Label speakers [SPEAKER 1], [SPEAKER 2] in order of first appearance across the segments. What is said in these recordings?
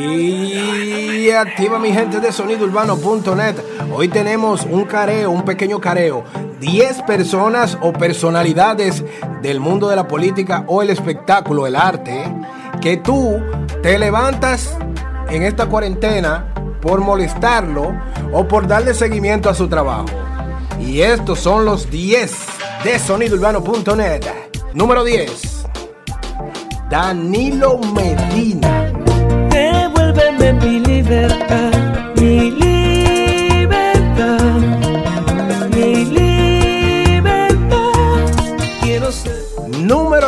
[SPEAKER 1] Y activa mi gente de sonidourbano.net. Hoy tenemos un careo, un pequeño careo. 10 personas o personalidades del mundo de la política o el espectáculo, el arte, que tú te levantas en esta cuarentena por molestarlo o por darle seguimiento a su trabajo. Y estos son los 10 de sonidourbano.net. Número 10. Danilo Medina.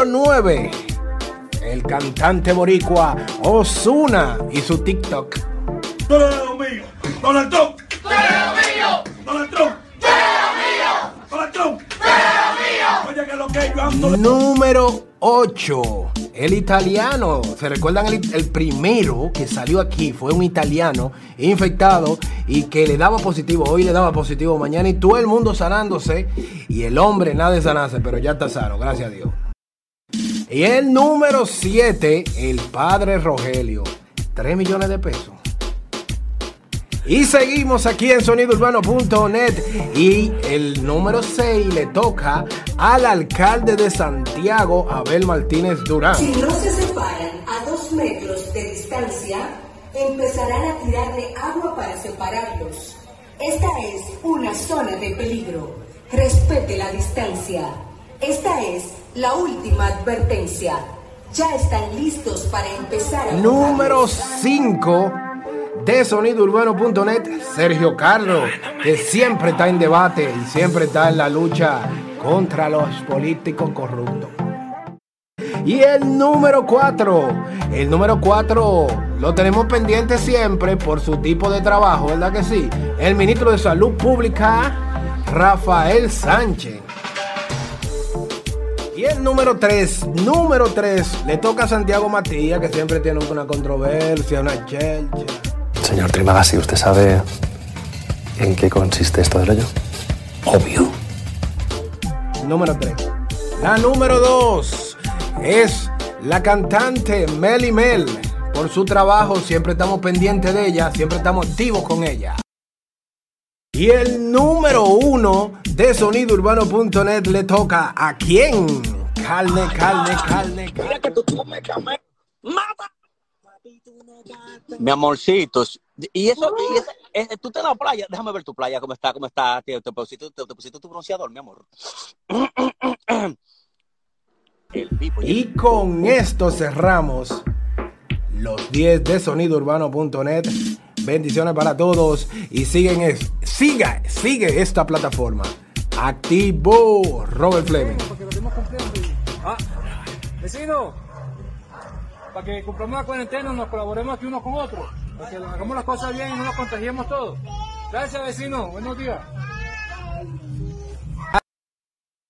[SPEAKER 1] Número 9. El cantante boricua Osuna y su TikTok.
[SPEAKER 2] Donald mío, Donald Trump. Donald Trump. Donald Trump. Oye, que lo que yo ando.
[SPEAKER 1] Número 8. El italiano. ¿Se recuerdan el, el primero que salió aquí? Fue un italiano infectado y que le daba positivo. Hoy le daba positivo mañana y todo el mundo sanándose. Y el hombre nada de sanarse, pero ya está sano, gracias a Dios. Y el número 7, el padre Rogelio. 3 millones de pesos. Y seguimos aquí en sonidourbano.net y el número 6 le toca al alcalde de Santiago, Abel Martínez Durán.
[SPEAKER 3] Si no se separan a dos metros de distancia, empezarán a tirarle agua para separarlos. Esta es una zona de peligro. Respete la distancia. Esta es la última advertencia. Ya están listos para empezar
[SPEAKER 1] Número
[SPEAKER 3] botarlos.
[SPEAKER 1] 5 de sonidourbano.net, Sergio Carlos, que siempre está en debate y siempre está en la lucha contra los políticos corruptos. Y el número 4, el número 4 lo tenemos pendiente siempre por su tipo de trabajo, ¿verdad que sí? El ministro de Salud Pública, Rafael Sánchez. Y el número 3, número 3, le toca a Santiago Matías, que siempre tiene una controversia, una chelcha.
[SPEAKER 4] Señor Trimagasi, ¿usted sabe en qué consiste esto del hoyo? Obvio.
[SPEAKER 1] Número 3. La número 2 es la cantante Meli Mel. Por su trabajo siempre estamos pendientes de ella, siempre estamos activos con ella. Y el número 1 de sonidourbano.net le toca a quién? Carne, carne, carne, carne.
[SPEAKER 5] Mi amorcito. Y eso, y ese- ese- tú te la playa, déjame ver tu playa, cómo está, cómo está, te pusiste, te, te pusiste tu bronceador, mi amor. El tipo,
[SPEAKER 1] Y con esto cerramos los 10 de sonidourbano.net. Bendiciones para todos y siguen es, siga, sigue esta plataforma. Activo Robert Fleming.
[SPEAKER 6] Lo cumpliendo. Ah, vecino, para que cumplamos la cuarentena, nos colaboremos aquí unos con otros, para que hagamos las cosas bien y no nos contagiemos todos. Gracias, vecino. Buenos días.